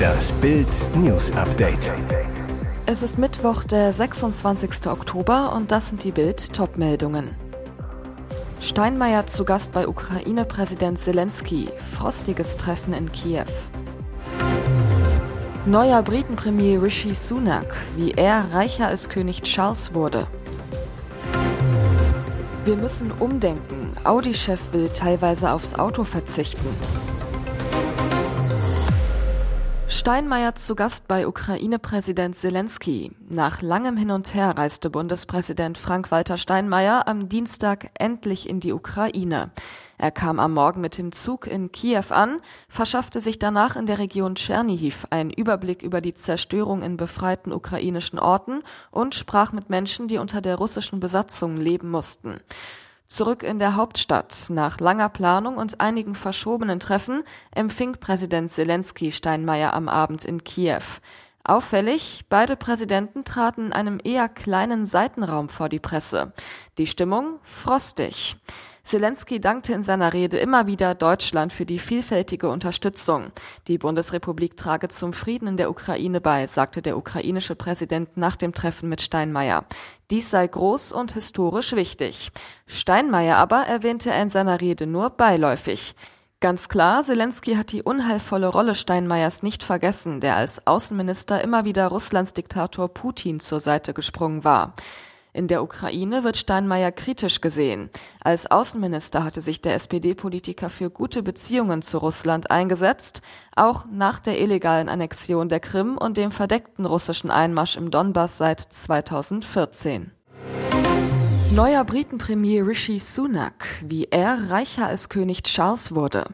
Das Bild News Update. Es ist Mittwoch, der 26. Oktober und das sind die Bild Topmeldungen. Steinmeier zu Gast bei Ukraine-Präsident Zelensky. Frostiges Treffen in Kiew. Neuer Britenpremier Rishi Sunak, wie er reicher als König Charles wurde. Wir müssen umdenken. Audi-Chef will teilweise aufs Auto verzichten. Steinmeier zu Gast bei Ukraine-Präsident Zelensky. Nach langem Hin und Her reiste Bundespräsident Frank-Walter Steinmeier am Dienstag endlich in die Ukraine. Er kam am Morgen mit dem Zug in Kiew an, verschaffte sich danach in der Region Tschernihiv einen Überblick über die Zerstörung in befreiten ukrainischen Orten und sprach mit Menschen, die unter der russischen Besatzung leben mussten. Zurück in der Hauptstadt. Nach langer Planung und einigen verschobenen Treffen empfing Präsident Zelensky Steinmeier am Abend in Kiew. Auffällig, beide Präsidenten traten in einem eher kleinen Seitenraum vor die Presse. Die Stimmung frostig. Zelensky dankte in seiner Rede immer wieder Deutschland für die vielfältige Unterstützung. Die Bundesrepublik trage zum Frieden in der Ukraine bei, sagte der ukrainische Präsident nach dem Treffen mit Steinmeier. Dies sei groß und historisch wichtig. Steinmeier aber erwähnte er in seiner Rede nur beiläufig. Ganz klar, Zelensky hat die unheilvolle Rolle Steinmeiers nicht vergessen, der als Außenminister immer wieder Russlands Diktator Putin zur Seite gesprungen war. In der Ukraine wird Steinmeier kritisch gesehen. Als Außenminister hatte sich der SPD-Politiker für gute Beziehungen zu Russland eingesetzt, auch nach der illegalen Annexion der Krim und dem verdeckten russischen Einmarsch im Donbass seit 2014. Neuer Britenpremier Rishi Sunak, wie er reicher als König Charles wurde.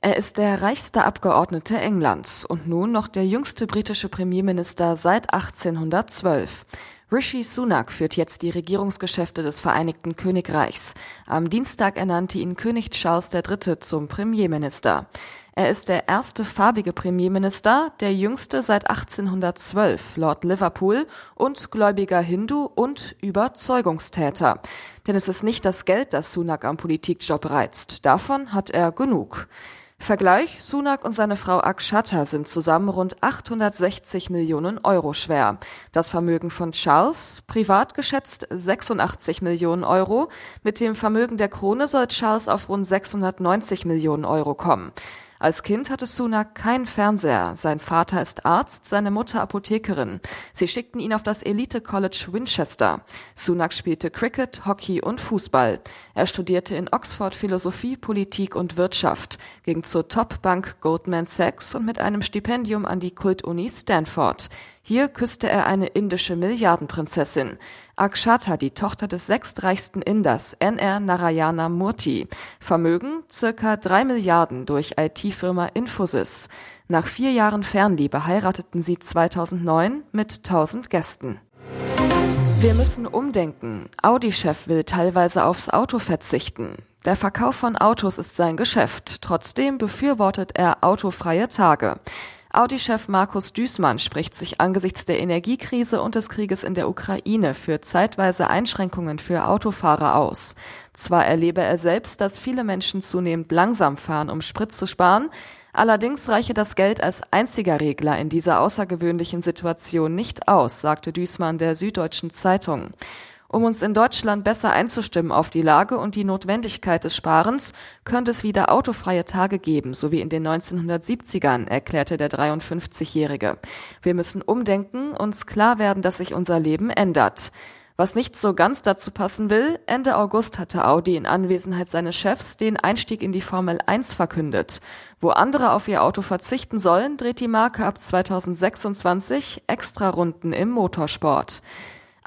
Er ist der reichste Abgeordnete Englands und nun noch der jüngste britische Premierminister seit 1812. Rishi Sunak führt jetzt die Regierungsgeschäfte des Vereinigten Königreichs. Am Dienstag ernannte ihn König Charles III. zum Premierminister. Er ist der erste farbige Premierminister, der jüngste seit 1812, Lord Liverpool und gläubiger Hindu und Überzeugungstäter. Denn es ist nicht das Geld, das Sunak am Politikjob reizt. Davon hat er genug. Vergleich, Sunak und seine Frau Akshata sind zusammen rund 860 Millionen Euro schwer. Das Vermögen von Charles, privat geschätzt 86 Millionen Euro. Mit dem Vermögen der Krone soll Charles auf rund 690 Millionen Euro kommen. Als Kind hatte Sunak keinen Fernseher. Sein Vater ist Arzt, seine Mutter Apothekerin. Sie schickten ihn auf das Elite College Winchester. Sunak spielte Cricket, Hockey und Fußball. Er studierte in Oxford Philosophie, Politik und Wirtschaft, ging zur Top-Bank Goldman Sachs und mit einem Stipendium an die Kultuni Stanford. Hier küsste er eine indische Milliardenprinzessin. Akshata, die Tochter des sechstreichsten Inders, NR Narayana Murthy. Vermögen circa drei Milliarden durch IT-Firma Infosys. Nach vier Jahren Fernliebe heirateten sie 2009 mit 1000 Gästen. Wir müssen umdenken. Audi-Chef will teilweise aufs Auto verzichten. Der Verkauf von Autos ist sein Geschäft. Trotzdem befürwortet er autofreie Tage. Audi-Chef Markus Düßmann spricht sich angesichts der Energiekrise und des Krieges in der Ukraine für zeitweise Einschränkungen für Autofahrer aus. Zwar erlebe er selbst, dass viele Menschen zunehmend langsam fahren, um Sprit zu sparen, allerdings reiche das Geld als einziger Regler in dieser außergewöhnlichen Situation nicht aus, sagte Düßmann der Süddeutschen Zeitung. Um uns in Deutschland besser einzustimmen auf die Lage und die Notwendigkeit des Sparens, könnte es wieder autofreie Tage geben, so wie in den 1970ern, erklärte der 53-Jährige. Wir müssen umdenken, uns klar werden, dass sich unser Leben ändert. Was nicht so ganz dazu passen will, Ende August hatte Audi in Anwesenheit seines Chefs den Einstieg in die Formel 1 verkündet. Wo andere auf ihr Auto verzichten sollen, dreht die Marke ab 2026 extra Runden im Motorsport.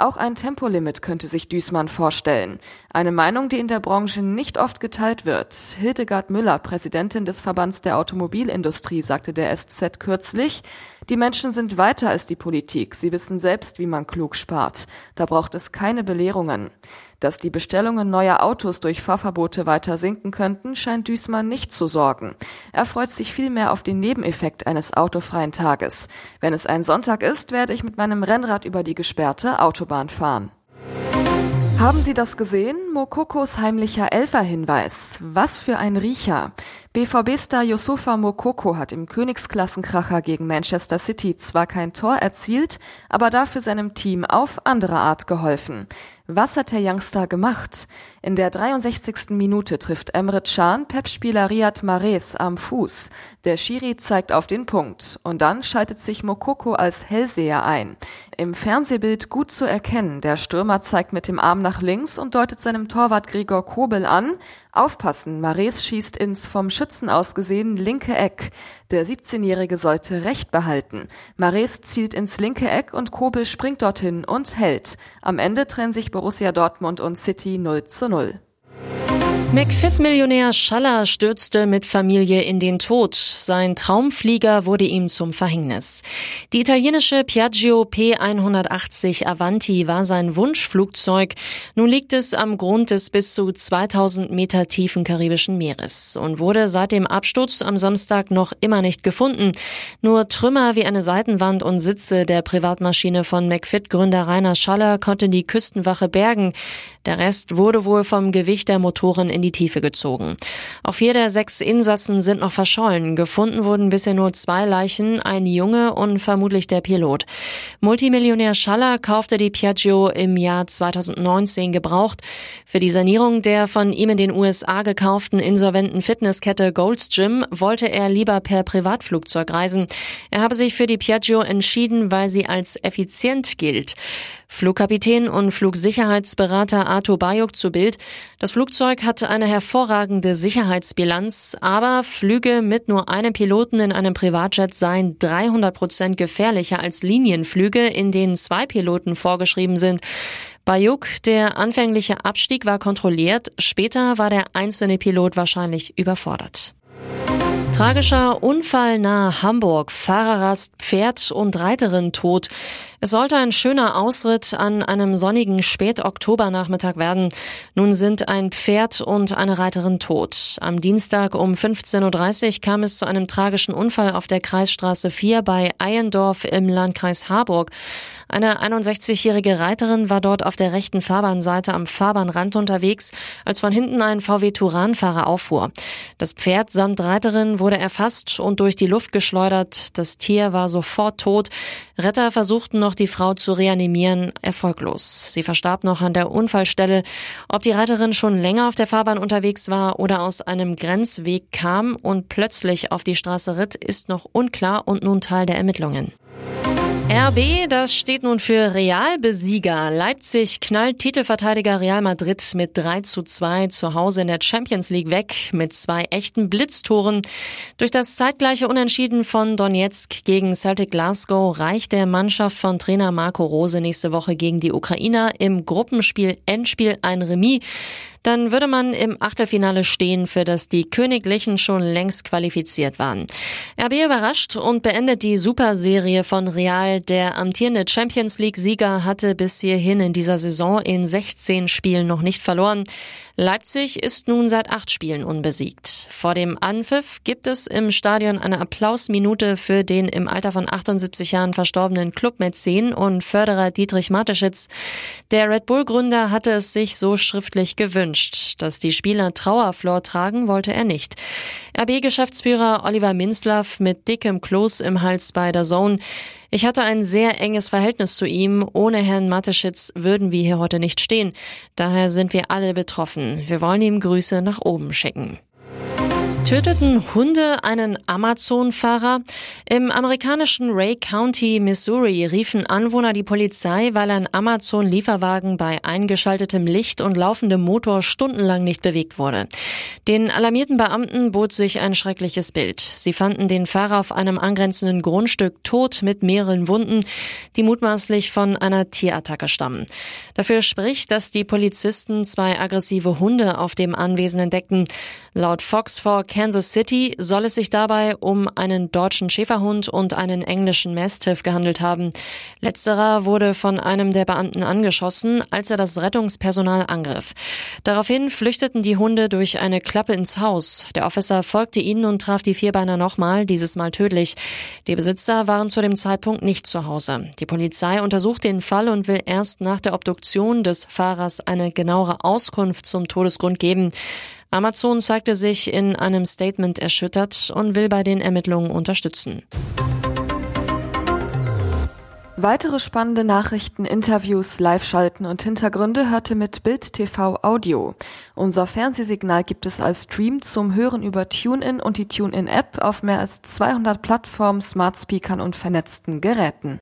Auch ein Tempolimit könnte sich Düßmann vorstellen. Eine Meinung, die in der Branche nicht oft geteilt wird. Hildegard Müller, Präsidentin des Verbands der Automobilindustrie, sagte der SZ kürzlich, die Menschen sind weiter als die Politik. Sie wissen selbst, wie man klug spart. Da braucht es keine Belehrungen. Dass die Bestellungen neuer Autos durch Fahrverbote weiter sinken könnten, scheint Düßmann nicht zu sorgen. Er freut sich vielmehr auf den Nebeneffekt eines autofreien Tages. Wenn es ein Sonntag ist, werde ich mit meinem Rennrad über die gesperrte Autobahn fahren. Haben Sie das gesehen? Mokokos heimlicher Elferhinweis. Was für ein Riecher. BVB-Star Yusufa Mokoko hat im Königsklassenkracher gegen Manchester City zwar kein Tor erzielt, aber dafür seinem Team auf andere Art geholfen. Was hat der Youngster gemacht? In der 63. Minute trifft Emre Can Pep-Spieler Riyad Mahrez am Fuß. Der Schiri zeigt auf den Punkt und dann schaltet sich Mokoko als Hellseher ein. Im Fernsehbild gut zu erkennen, der Stürmer zeigt mit dem Arm nach links und deutet seinem Torwart Gregor Kobel an, Aufpassen, Mares schießt ins vom Schützen aus gesehen linke Eck. Der 17-Jährige sollte Recht behalten. Mares zielt ins linke Eck und Kobel springt dorthin und hält. Am Ende trennen sich Borussia Dortmund und City 0 zu 0. McFit-Millionär Schaller stürzte mit Familie in den Tod. Sein Traumflieger wurde ihm zum Verhängnis. Die italienische Piaggio P180 Avanti war sein Wunschflugzeug. Nun liegt es am Grund des bis zu 2000 Meter tiefen karibischen Meeres und wurde seit dem Absturz am Samstag noch immer nicht gefunden. Nur Trümmer wie eine Seitenwand und Sitze der Privatmaschine von McFit-Gründer Rainer Schaller konnte die Küstenwache bergen. Der Rest wurde wohl vom Gewicht der Motoren in die Tiefe gezogen. Auch vier der sechs Insassen sind noch verschollen. Gefunden wurden bisher nur zwei Leichen, ein Junge und vermutlich der Pilot. Multimillionär Schaller kaufte die Piaggio im Jahr 2019 gebraucht. Für die Sanierung der von ihm in den USA gekauften insolventen Fitnesskette Gold's Gym wollte er lieber per Privatflugzeug reisen. Er habe sich für die Piaggio entschieden, weil sie als effizient gilt. Flugkapitän und Flugsicherheitsberater Arthur Bayuk zu Bild. Das Flugzeug hatte eine hervorragende Sicherheitsbilanz, aber Flüge mit nur einem Piloten in einem Privatjet seien 300 Prozent gefährlicher als Linienflüge, in denen zwei Piloten vorgeschrieben sind. Bayuk, der anfängliche Abstieg war kontrolliert, später war der einzelne Pilot wahrscheinlich überfordert. Tragischer Unfall nahe Hamburg. Fahrerrast, Pferd und Reiterin tot. Es sollte ein schöner Ausritt an einem sonnigen Spätoktobernachmittag werden. Nun sind ein Pferd und eine Reiterin tot. Am Dienstag um 15.30 Uhr kam es zu einem tragischen Unfall auf der Kreisstraße 4 bei Eiendorf im Landkreis Harburg. Eine 61-jährige Reiterin war dort auf der rechten Fahrbahnseite am Fahrbahnrand unterwegs, als von hinten ein VW Touran-Fahrer auffuhr. Das Pferd samt Reiterin wurde erfasst und durch die Luft geschleudert. Das Tier war sofort tot. Retter versuchten noch die Frau zu reanimieren, erfolglos. Sie verstarb noch an der Unfallstelle. Ob die Reiterin schon länger auf der Fahrbahn unterwegs war oder aus einem Grenzweg kam und plötzlich auf die Straße ritt, ist noch unklar und nun Teil der Ermittlungen. RB, das steht nun für Realbesieger. Leipzig knallt Titelverteidiger Real Madrid mit 3 zu 2 zu Hause in der Champions League weg mit zwei echten Blitztoren. Durch das zeitgleiche Unentschieden von Donetsk gegen Celtic Glasgow reicht der Mannschaft von Trainer Marco Rose nächste Woche gegen die Ukrainer im Gruppenspiel Endspiel ein Remis dann würde man im Achtelfinale stehen, für das die Königlichen schon längst qualifiziert waren. RB überrascht und beendet die Superserie von Real. Der amtierende Champions League-Sieger hatte bis hierhin in dieser Saison in 16 Spielen noch nicht verloren. Leipzig ist nun seit acht Spielen unbesiegt. Vor dem Anpfiff gibt es im Stadion eine Applausminute für den im Alter von 78 Jahren verstorbenen Clubmäzen und Förderer Dietrich Mateschitz. Der Red Bull-Gründer hatte es sich so schriftlich gewünscht. Dass die Spieler Trauerflor tragen, wollte er nicht. RB-Geschäftsführer Oliver Minzlaff mit dickem Kloß im Hals bei der Zone. Ich hatte ein sehr enges Verhältnis zu ihm. Ohne Herrn Mateschitz würden wir hier heute nicht stehen. Daher sind wir alle betroffen. Wir wollen ihm Grüße nach oben schicken. Töteten Hunde einen Amazon-Fahrer? Im amerikanischen Ray County, Missouri, riefen Anwohner die Polizei, weil ein Amazon-Lieferwagen bei eingeschaltetem Licht und laufendem Motor stundenlang nicht bewegt wurde. Den alarmierten Beamten bot sich ein schreckliches Bild. Sie fanden den Fahrer auf einem angrenzenden Grundstück tot mit mehreren Wunden, die mutmaßlich von einer Tierattacke stammen. Dafür spricht, dass die Polizisten zwei aggressive Hunde auf dem Anwesen entdeckten. Laut Fox 4 Kansas City soll es sich dabei um einen deutschen Schäferhund und einen englischen Mastiff gehandelt haben. Letzterer wurde von einem der Beamten angeschossen, als er das Rettungspersonal angriff. Daraufhin flüchteten die Hunde durch eine Klappe ins Haus. Der Officer folgte ihnen und traf die Vierbeiner nochmal, dieses Mal tödlich. Die Besitzer waren zu dem Zeitpunkt nicht zu Hause. Die Polizei untersucht den Fall und will erst nach der Obduktion des Fahrers eine genauere Auskunft zum Todesgrund geben. Amazon zeigte sich in einem Statement erschüttert und will bei den Ermittlungen unterstützen. Weitere spannende Nachrichten, Interviews, Live-Schalten und Hintergründe hörte mit Bild TV Audio. Unser Fernsehsignal gibt es als Stream zum Hören über TuneIn und die TuneIn-App auf mehr als 200 Plattformen, Smart Speakern und vernetzten Geräten.